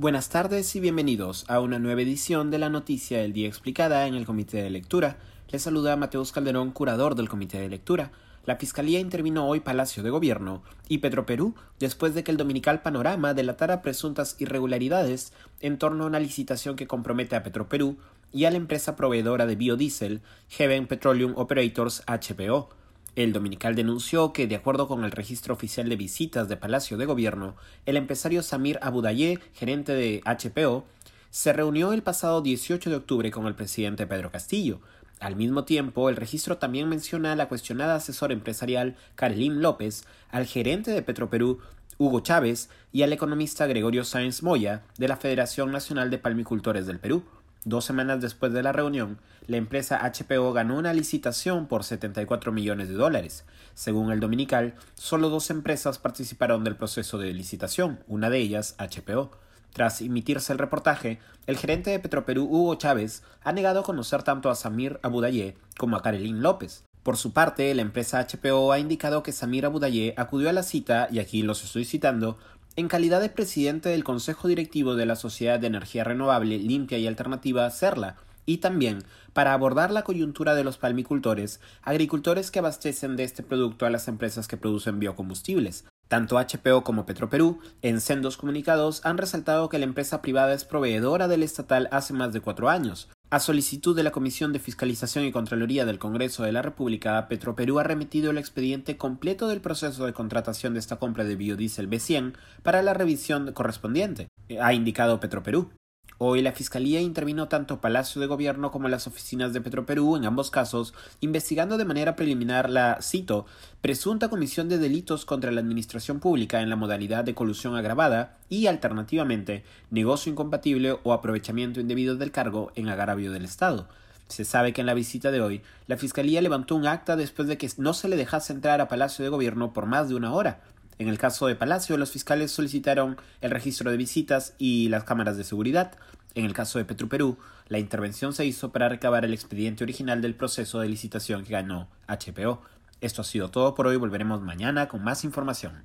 Buenas tardes y bienvenidos a una nueva edición de la Noticia del Día Explicada en el Comité de Lectura. Les saluda Mateus Calderón, curador del Comité de Lectura. La Fiscalía intervino hoy Palacio de Gobierno y Petroperú después de que el dominical Panorama delatara presuntas irregularidades en torno a una licitación que compromete a Petroperú y a la empresa proveedora de biodiesel Heaven Petroleum Operators HPO. El dominical denunció que, de acuerdo con el registro oficial de visitas de Palacio de Gobierno, el empresario Samir Abudaye, gerente de HPO, se reunió el pasado 18 de octubre con el presidente Pedro Castillo. Al mismo tiempo, el registro también menciona a la cuestionada asesora empresarial Carolín López, al gerente de Petroperú Hugo Chávez y al economista Gregorio Sáenz Moya de la Federación Nacional de Palmicultores del Perú. Dos semanas después de la reunión, la empresa HPO ganó una licitación por 74 millones de dólares. Según el dominical, solo dos empresas participaron del proceso de licitación, una de ellas HPO. Tras emitirse el reportaje, el gerente de Petroperú, Hugo Chávez, ha negado conocer tanto a Samir Abudaye como a Karelin López. Por su parte, la empresa HPO ha indicado que Samir Abudaye acudió a la cita, y aquí los estoy citando, en calidad de presidente del Consejo Directivo de la Sociedad de Energía Renovable, Limpia y Alternativa, CERLA, y también para abordar la coyuntura de los palmicultores, agricultores que abastecen de este producto a las empresas que producen biocombustibles. Tanto HPO como Petroperú, en sendos comunicados, han resaltado que la empresa privada es proveedora del estatal hace más de cuatro años, a solicitud de la Comisión de Fiscalización y Contraloría del Congreso de la República, Petroperú ha remitido el expediente completo del proceso de contratación de esta compra de biodiesel B100 para la revisión correspondiente, ha indicado Petroperú. Hoy la Fiscalía intervino tanto Palacio de Gobierno como las oficinas de Petroperú, en ambos casos, investigando de manera preliminar la, cito, presunta comisión de delitos contra la administración pública en la modalidad de colusión agravada y, alternativamente, negocio incompatible o aprovechamiento indebido del cargo en agravio del Estado. Se sabe que en la visita de hoy, la Fiscalía levantó un acta después de que no se le dejase entrar a Palacio de Gobierno por más de una hora, en el caso de Palacio, los fiscales solicitaron el registro de visitas y las cámaras de seguridad. En el caso de Petroperú, la intervención se hizo para recabar el expediente original del proceso de licitación que ganó HPO. Esto ha sido todo por hoy, volveremos mañana con más información.